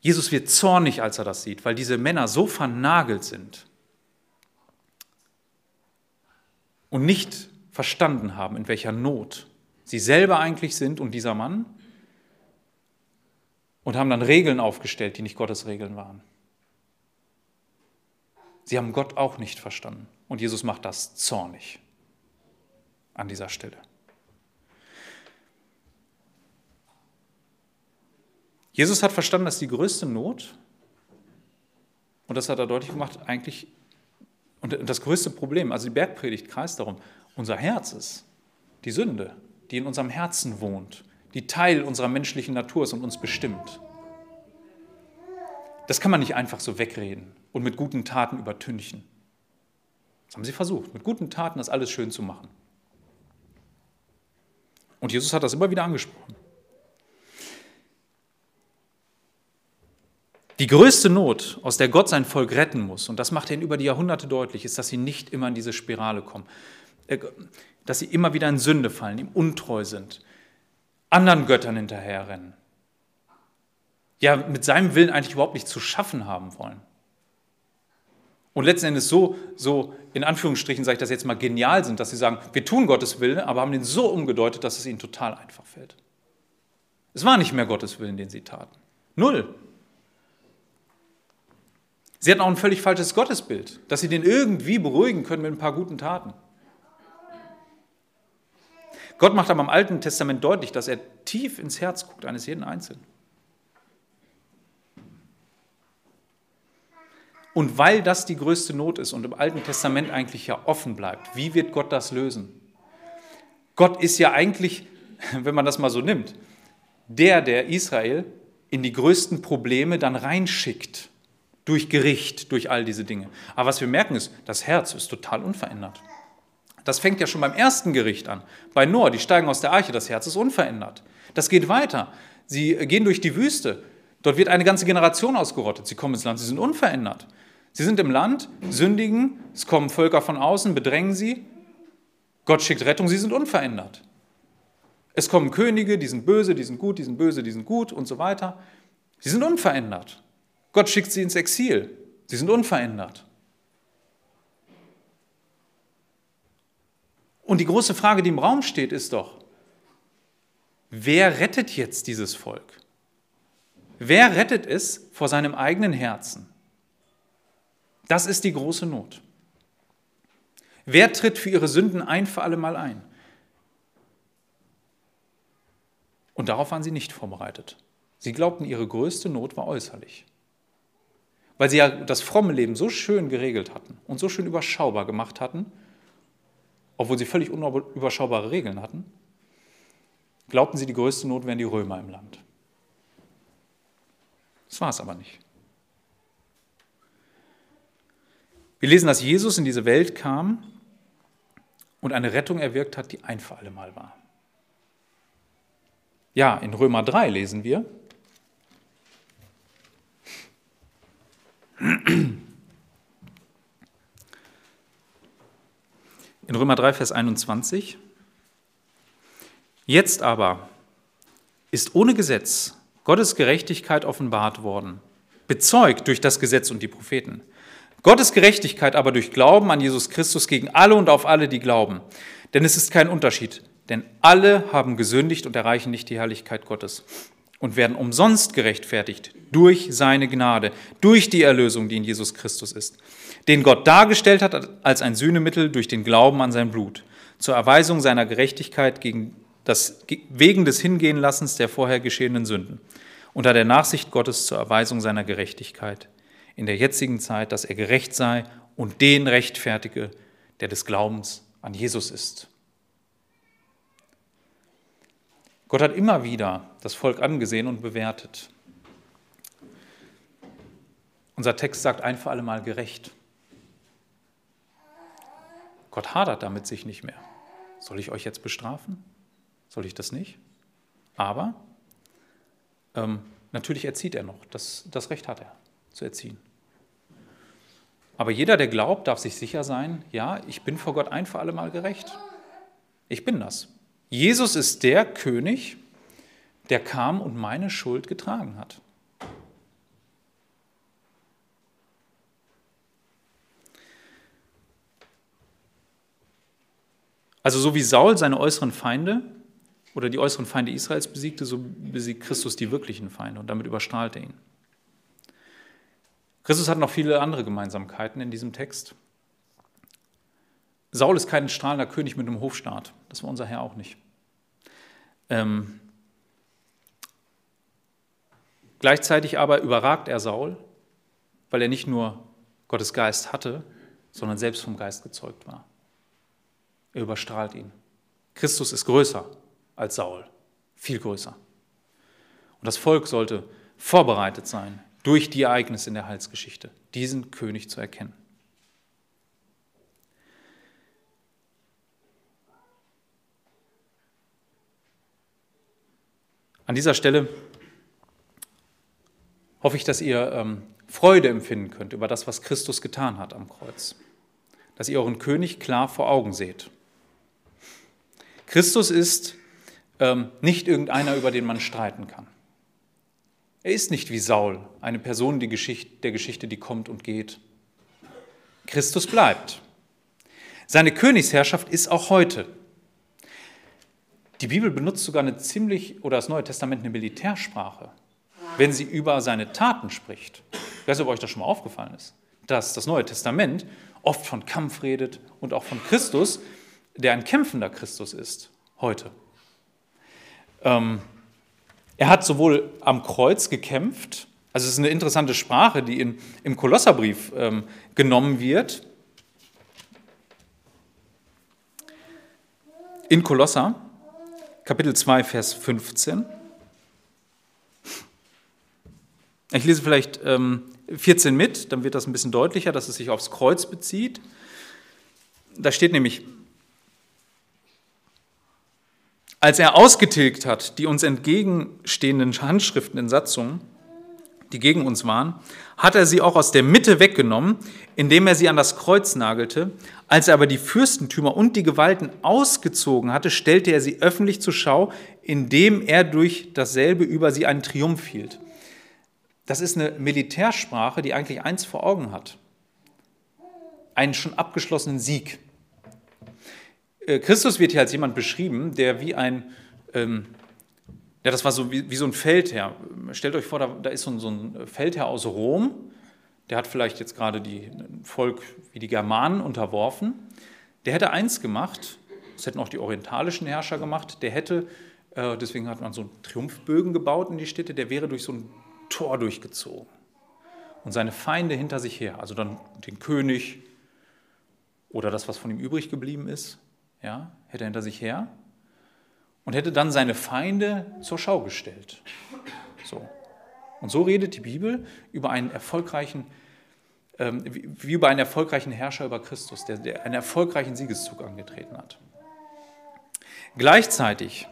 Jesus wird zornig, als er das sieht, weil diese Männer so vernagelt sind und nicht verstanden haben, in welcher Not sie selber eigentlich sind und dieser Mann und haben dann Regeln aufgestellt, die nicht Gottes Regeln waren. Sie haben Gott auch nicht verstanden. Und Jesus macht das zornig an dieser Stelle. Jesus hat verstanden, dass die größte Not, und das hat er deutlich gemacht, eigentlich, und das größte Problem, also die Bergpredigt kreist darum, unser Herz ist, die Sünde, die in unserem Herzen wohnt, die Teil unserer menschlichen Natur ist und uns bestimmt. Das kann man nicht einfach so wegreden. und mit guten Taten übertünchen. Das haben sie versucht, mit guten Taten das alles schön zu machen. Und Jesus hat das immer wieder angesprochen. Die größte Not, aus der Gott sein Volk retten muss, und das macht er über die Jahrhunderte deutlich, ist, dass sie nicht immer in diese Spirale kommen. Äh, dass sie immer wieder in Sünde fallen, ihm untreu sind, anderen Göttern hinterherrennen. Ja, mit seinem Willen eigentlich überhaupt nichts zu schaffen haben wollen. Und letzten Endes so, so, in Anführungsstrichen sage ich das jetzt mal, genial sind, dass sie sagen, wir tun Gottes Willen, aber haben den so umgedeutet, dass es ihnen total einfach fällt. Es war nicht mehr Gottes Willen, den sie taten. Null. Sie hatten auch ein völlig falsches Gottesbild, dass sie den irgendwie beruhigen können mit ein paar guten Taten. Gott macht aber im Alten Testament deutlich, dass er tief ins Herz guckt eines jeden Einzelnen. Und weil das die größte Not ist und im Alten Testament eigentlich ja offen bleibt, wie wird Gott das lösen? Gott ist ja eigentlich, wenn man das mal so nimmt, der, der Israel in die größten Probleme dann reinschickt. Durch Gericht, durch all diese Dinge. Aber was wir merken ist, das Herz ist total unverändert. Das fängt ja schon beim ersten Gericht an. Bei Noah, die steigen aus der Arche, das Herz ist unverändert. Das geht weiter. Sie gehen durch die Wüste. Dort wird eine ganze Generation ausgerottet. Sie kommen ins Land, sie sind unverändert. Sie sind im Land, sündigen, es kommen Völker von außen, bedrängen sie. Gott schickt Rettung, sie sind unverändert. Es kommen Könige, die sind böse, die sind gut, die sind böse, die sind gut und so weiter. Sie sind unverändert. Gott schickt sie ins Exil. Sie sind unverändert. Und die große Frage, die im Raum steht, ist doch, wer rettet jetzt dieses Volk? Wer rettet es vor seinem eigenen Herzen? Das ist die große Not. Wer tritt für ihre Sünden ein für alle Mal ein? Und darauf waren sie nicht vorbereitet. Sie glaubten, ihre größte Not war äußerlich. Weil sie ja das fromme Leben so schön geregelt hatten und so schön überschaubar gemacht hatten, obwohl sie völlig unüberschaubare Regeln hatten, glaubten sie, die größte Not wären die Römer im Land. Das war es aber nicht. Wir lesen, dass Jesus in diese Welt kam und eine Rettung erwirkt hat, die ein für alle Mal war. Ja, in Römer 3 lesen wir, in Römer 3, Vers 21, Jetzt aber ist ohne Gesetz Gottes Gerechtigkeit offenbart worden, bezeugt durch das Gesetz und die Propheten. Gottes Gerechtigkeit aber durch Glauben an Jesus Christus gegen alle und auf alle, die glauben. Denn es ist kein Unterschied, denn alle haben gesündigt und erreichen nicht die Herrlichkeit Gottes und werden umsonst gerechtfertigt durch seine Gnade, durch die Erlösung, die in Jesus Christus ist, den Gott dargestellt hat als ein Sühnemittel durch den Glauben an sein Blut, zur Erweisung seiner Gerechtigkeit gegen das, wegen des Hingehenlassens der vorher geschehenen Sünden, unter der Nachsicht Gottes zur Erweisung seiner Gerechtigkeit in der jetzigen Zeit, dass er gerecht sei und den rechtfertige, der des Glaubens an Jesus ist. Gott hat immer wieder das Volk angesehen und bewertet. Unser Text sagt ein für alle Mal gerecht. Gott hadert damit sich nicht mehr. Soll ich euch jetzt bestrafen? Soll ich das nicht? Aber ähm, natürlich erzieht er noch. Das, das Recht hat er zu erziehen. Aber jeder, der glaubt, darf sich sicher sein, ja, ich bin vor Gott ein für alle Mal gerecht. Ich bin das. Jesus ist der König, der kam und meine Schuld getragen hat. Also so wie Saul seine äußeren Feinde oder die äußeren Feinde Israels besiegte, so besiegt Christus die wirklichen Feinde und damit überstrahlt er ihn. Christus hat noch viele andere Gemeinsamkeiten in diesem Text. Saul ist kein strahlender König mit einem Hofstaat. Das war unser Herr auch nicht. Ähm, gleichzeitig aber überragt er Saul, weil er nicht nur Gottes Geist hatte, sondern selbst vom Geist gezeugt war. Er überstrahlt ihn. Christus ist größer als Saul, viel größer. Und das Volk sollte vorbereitet sein durch die Ereignisse in der Heilsgeschichte. diesen König zu erkennen. An dieser Stelle hoffe ich, dass ihr ähm, Freude empfinden könnt über das, was Christus getan hat am Kreuz. Dass ihr euren König klar vor Augen seht. Christus ist ähm, nicht irgendeiner, über den man streiten kann. Er ist nicht wie Saul, eine Person die Geschichte, der Geschichte, die kommt und geht. Christus bleibt. Seine Königsherrschaft ist auch heute. Die Bibel benutzt sogar eine ziemlich, oder das Neue Testament eine Militärsprache, wenn sie über seine Taten spricht. Ich weiß nicht, ob euch das schon mal aufgefallen ist, dass das Neue Testament oft von Kampf redet und auch von Christus, der ein kämpfender Christus ist, heute. Ähm, er hat sowohl am Kreuz gekämpft, also es ist eine interessante Sprache, die in, im Kolosserbrief ähm, genommen wird. In Kolosser, Kapitel 2, Vers 15. Ich lese vielleicht ähm, 14 mit, dann wird das ein bisschen deutlicher, dass es sich aufs Kreuz bezieht. Da steht nämlich, als er ausgetilgt hat die uns entgegenstehenden Handschriften in Satzungen, die gegen uns waren, hat er sie auch aus der Mitte weggenommen, indem er sie an das Kreuz nagelte. Als er aber die Fürstentümer und die Gewalten ausgezogen hatte, stellte er sie öffentlich zur Schau, indem er durch dasselbe über sie einen Triumph hielt. Das ist eine Militärsprache, die eigentlich eins vor Augen hat. Einen schon abgeschlossenen Sieg. Äh, Christus wird hier als jemand beschrieben, der wie ein, ähm, ja, das war so wie, wie, so ein Feldherr. Stellt euch vor, da, da ist so ein, so ein, Feldherr aus Rom, der hat vielleicht jetzt gerade die, ein Volk wie die Germanen unterworfen. Der hätte eins gemacht, das hätten auch die orientalischen Herrscher gemacht, der hätte, äh, deswegen hat man so Triumphbögen gebaut in die Städte, der wäre durch so ein Tor durchgezogen und seine Feinde hinter sich her, also dann den König oder das, was von ihm übrig geblieben ist, ja, hätte er hinter sich her und hätte dann seine Feinde zur Schau gestellt. So. Und so redet die Bibel über einen erfolgreichen, ähm, wie über einen erfolgreichen Herrscher über Christus, der, der einen erfolgreichen Siegeszug angetreten hat. Gleichzeitig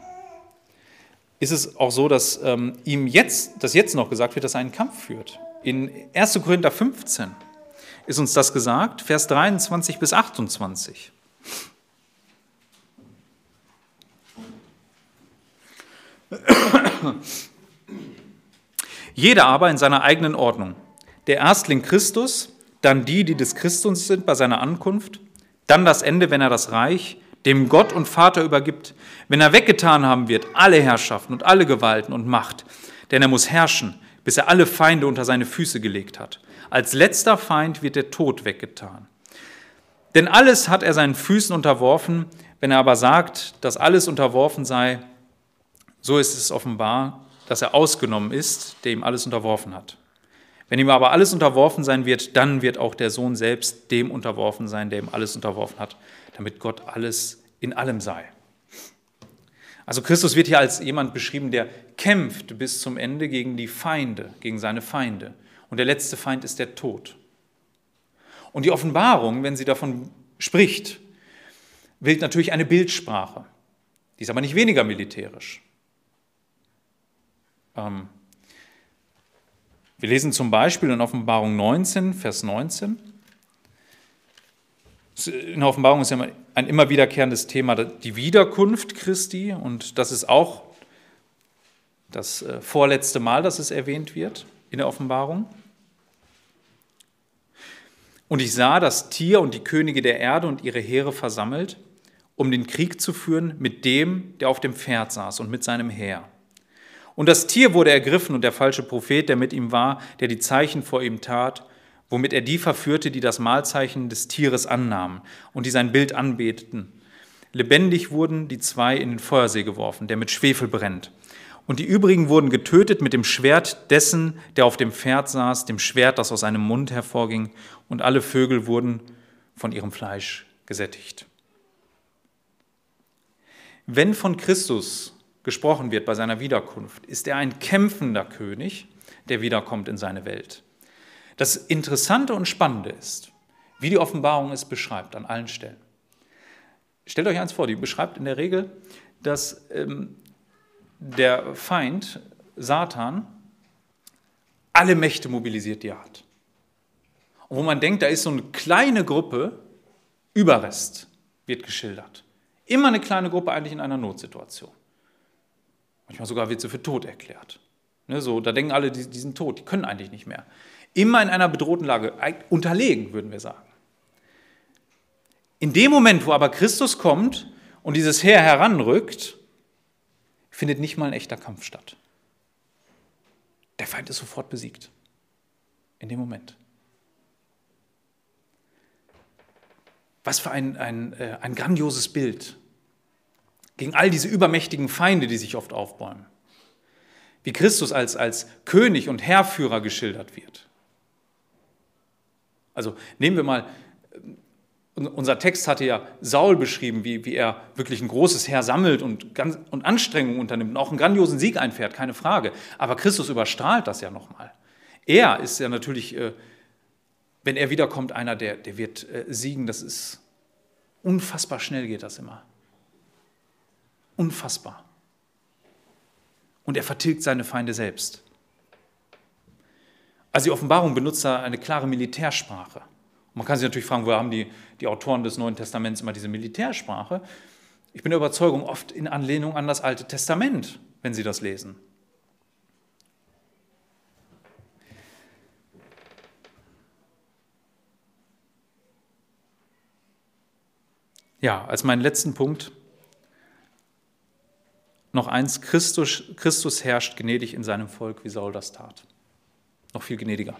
ist es auch so, dass ähm, ihm jetzt, dass jetzt noch gesagt wird, dass er einen Kampf führt. In 1. Korinther 15 ist uns das gesagt, Vers 23 bis 28. Jeder aber in seiner eigenen Ordnung. Der Erstling Christus, dann die, die des Christus sind bei seiner Ankunft, dann das Ende, wenn er das Reich dem Gott und Vater übergibt, wenn er weggetan haben wird alle Herrschaften und alle Gewalten und Macht, denn er muss herrschen, bis er alle Feinde unter seine Füße gelegt hat. Als letzter Feind wird der Tod weggetan. Denn alles hat er seinen Füßen unterworfen, wenn er aber sagt, dass alles unterworfen sei, so ist es offenbar, dass er ausgenommen ist, der ihm alles unterworfen hat. Wenn ihm aber alles unterworfen sein wird, dann wird auch der Sohn selbst dem unterworfen sein, der ihm alles unterworfen hat, damit Gott alles in allem sei. Also Christus wird hier als jemand beschrieben, der kämpft bis zum Ende gegen die Feinde, gegen seine Feinde. Und der letzte Feind ist der Tod. Und die Offenbarung, wenn sie davon spricht, wählt natürlich eine Bildsprache. Die ist aber nicht weniger militärisch. Ähm, wir lesen zum Beispiel in Offenbarung 19, Vers 19. In der Offenbarung ist ja ein immer wiederkehrendes Thema die Wiederkunft Christi und das ist auch das äh, vorletzte Mal, dass es erwähnt wird in der Offenbarung. Und ich sah das Tier und die Könige der Erde und ihre Heere versammelt, um den Krieg zu führen mit dem, der auf dem Pferd saß und mit seinem Heer. Und das Tier wurde ergriffen und der falsche Prophet, der mit ihm war, der die Zeichen vor ihm tat, womit er die verführte, die das Mahlzeichen des Tieres annahmen und die sein Bild anbeteten. Lebendig wurden die zwei in den Feuersee geworfen, der mit Schwefel brennt. Und die übrigen wurden getötet mit dem Schwert dessen, der auf dem Pferd saß, dem Schwert, das aus seinem Mund hervorging, und alle Vögel wurden von ihrem Fleisch gesättigt. Wenn von Christus gesprochen wird bei seiner Wiederkunft, ist er ein kämpfender König, der wiederkommt in seine Welt. Das Interessante und Spannende ist, wie die Offenbarung es beschreibt an allen Stellen. Stellt euch eins vor, die beschreibt in der Regel, dass ähm, der Feind, Satan, alle Mächte mobilisiert, die er hat. Und wo man denkt, da ist so eine kleine Gruppe, Überrest wird geschildert. Immer eine kleine Gruppe eigentlich in einer Notsituation. Manchmal sogar wird sie für tot erklärt. Ne, so, da denken alle, die, die sind tot, die können eigentlich nicht mehr. Immer in einer bedrohten Lage, unterlegen, würden wir sagen. In dem Moment, wo aber Christus kommt und dieses Heer heranrückt, findet nicht mal ein echter Kampf statt. Der Feind ist sofort besiegt. In dem Moment. Was für ein, ein, äh, ein grandioses Bild gegen all diese übermächtigen Feinde, die sich oft aufbäumen. Wie Christus als, als König und Herrführer geschildert wird. Also nehmen wir mal, unser Text hatte ja Saul beschrieben, wie, wie er wirklich ein großes Heer sammelt und, ganz, und Anstrengungen unternimmt und auch einen grandiosen Sieg einfährt, keine Frage. Aber Christus überstrahlt das ja nochmal. Er ist ja natürlich, äh, wenn er wiederkommt, einer, der, der wird äh, siegen. Das ist unfassbar schnell geht das immer. Unfassbar. Und er vertilgt seine Feinde selbst. Also die Offenbarung benutzt da eine klare Militärsprache. Und man kann sich natürlich fragen, wo haben die, die Autoren des Neuen Testaments immer diese Militärsprache? Ich bin der Überzeugung, oft in Anlehnung an das Alte Testament, wenn Sie das lesen. Ja, als meinen letzten Punkt noch eins, Christus, Christus herrscht gnädig in seinem Volk, wie Saul das tat. Noch viel gnädiger.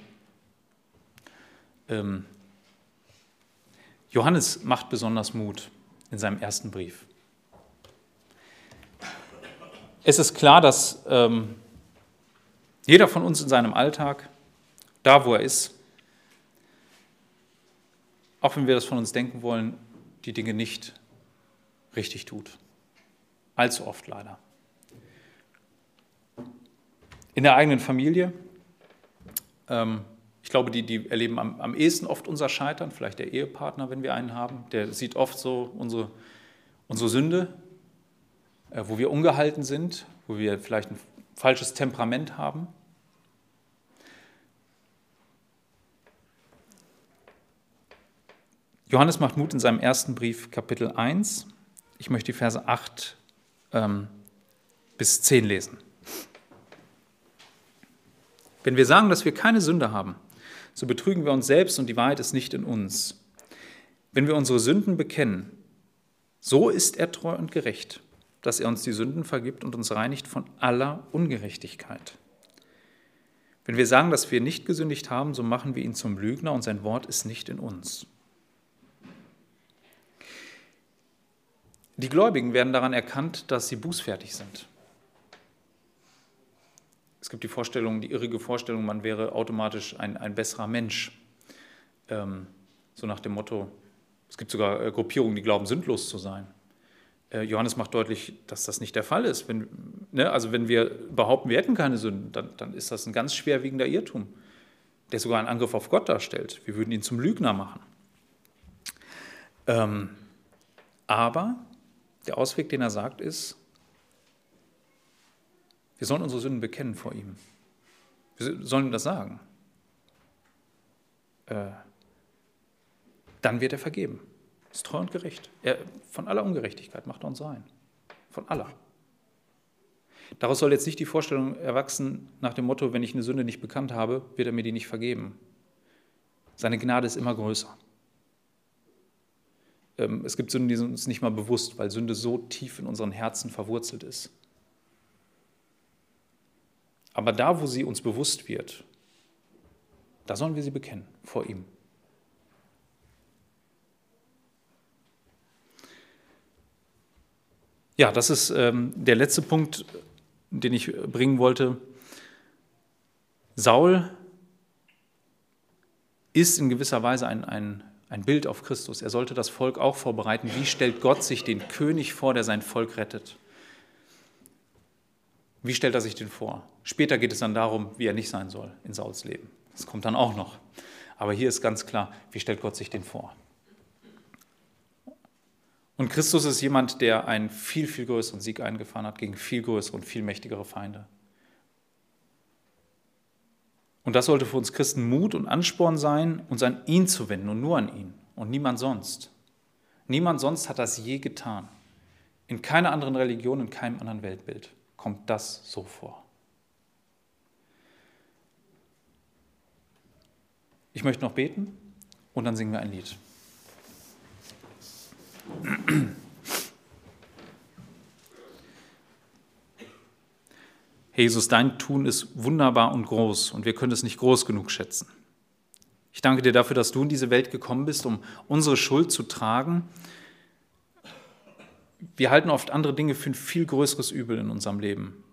Ähm, Johannes macht besonders Mut in seinem ersten Brief. Es ist klar, dass ähm, jeder von uns in seinem Alltag, da wo er ist, auch wenn wir das von uns denken wollen, die Dinge nicht richtig tut. Allzu oft leider. In der eigenen Familie. Ähm, ich glaube, die, die erleben am, am ehesten oft unser Scheitern, vielleicht der Ehepartner, wenn wir einen haben. Der sieht oft so unsere, unsere Sünde, äh, wo wir ungehalten sind, wo wir vielleicht ein falsches Temperament haben. Johannes macht Mut in seinem ersten Brief, Kapitel 1. Ich möchte die Verse 8 ähm, bis 10 lesen. Wenn wir sagen, dass wir keine Sünde haben, so betrügen wir uns selbst und die Wahrheit ist nicht in uns. Wenn wir unsere Sünden bekennen, so ist er treu und gerecht, dass er uns die Sünden vergibt und uns reinigt von aller Ungerechtigkeit. Wenn wir sagen, dass wir nicht gesündigt haben, so machen wir ihn zum Lügner und sein Wort ist nicht in uns. Die Gläubigen werden daran erkannt, dass sie bußfertig sind. Es gibt die Vorstellung, die irrige Vorstellung, man wäre automatisch ein, ein besserer Mensch. Ähm, so nach dem Motto, es gibt sogar äh, Gruppierungen, die glauben, sündlos zu sein. Äh, Johannes macht deutlich, dass das nicht der Fall ist. Wenn, ne, also wenn wir behaupten, wir hätten keine Sünden, dann, dann ist das ein ganz schwerwiegender Irrtum, der sogar einen Angriff auf Gott darstellt. Wir würden ihn zum Lügner machen. Ähm, aber der Ausweg, den er sagt, ist, wir sollen unsere Sünden bekennen vor ihm. Wir sollen ihm das sagen. Äh, dann wird er vergeben. Ist treu und gerecht. Er, von aller Ungerechtigkeit macht er uns rein. Von aller. Daraus soll jetzt nicht die Vorstellung erwachsen nach dem Motto, wenn ich eine Sünde nicht bekannt habe, wird er mir die nicht vergeben. Seine Gnade ist immer größer. Ähm, es gibt Sünden, die sind uns nicht mal bewusst, weil Sünde so tief in unseren Herzen verwurzelt ist. Aber da, wo sie uns bewusst wird, da sollen wir sie bekennen vor ihm. Ja, das ist ähm, der letzte Punkt, den ich bringen wollte. Saul ist in gewisser Weise ein, ein ein Bild auf Christus. Er sollte das Volk auch vorbereiten. Wie stellt Gott sich den König vor, der sein Volk rettet? Wie stellt er sich den vor? Später geht es dann darum, wie er nicht sein soll in Sauls Leben. Das kommt dann auch noch. Aber hier ist ganz klar, wie stellt Gott sich den vor? Und Christus ist jemand, der einen viel, viel größeren Sieg eingefahren hat gegen viel größere und viel mächtigere Feinde. Und das sollte für uns Christen Mut und Ansporn sein, uns an ihn zu wenden und nur an ihn und niemand sonst. Niemand sonst hat das je getan. In keiner anderen Religion, in keinem anderen Weltbild kommt das so vor. Ich möchte noch beten und dann singen wir ein Lied. Jesus, dein Tun ist wunderbar und groß und wir können es nicht groß genug schätzen. Ich danke dir dafür, dass du in diese Welt gekommen bist, um unsere Schuld zu tragen. Wir halten oft andere Dinge für ein viel größeres Übel in unserem Leben.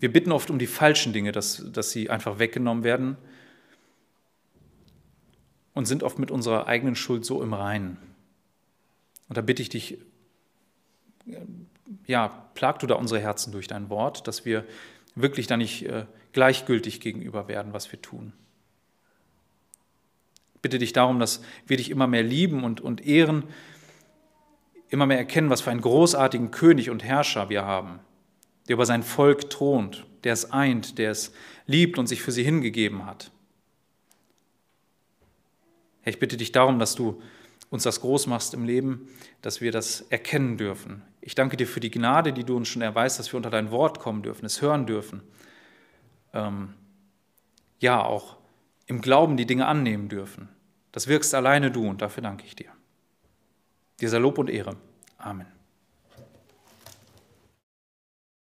Wir bitten oft um die falschen Dinge, dass, dass sie einfach weggenommen werden und sind oft mit unserer eigenen Schuld so im Reinen. Und da bitte ich dich, ja, plag du da unsere Herzen durch dein Wort, dass wir wirklich da nicht äh, gleichgültig gegenüber werden, was wir tun. Bitte dich darum, dass wir dich immer mehr lieben und, und ehren, immer mehr erkennen, was für einen großartigen König und Herrscher wir haben, der über sein Volk thront, der es eint, der es liebt und sich für sie hingegeben hat. Herr, ich bitte dich darum, dass du uns das groß machst im Leben, dass wir das erkennen dürfen. Ich danke dir für die Gnade, die du uns schon erweist, dass wir unter dein Wort kommen dürfen, es hören dürfen. Ähm, ja, auch im Glauben die Dinge annehmen dürfen. Das wirkst alleine du und dafür danke ich dir. Dieser Lob und Ehre. Amen.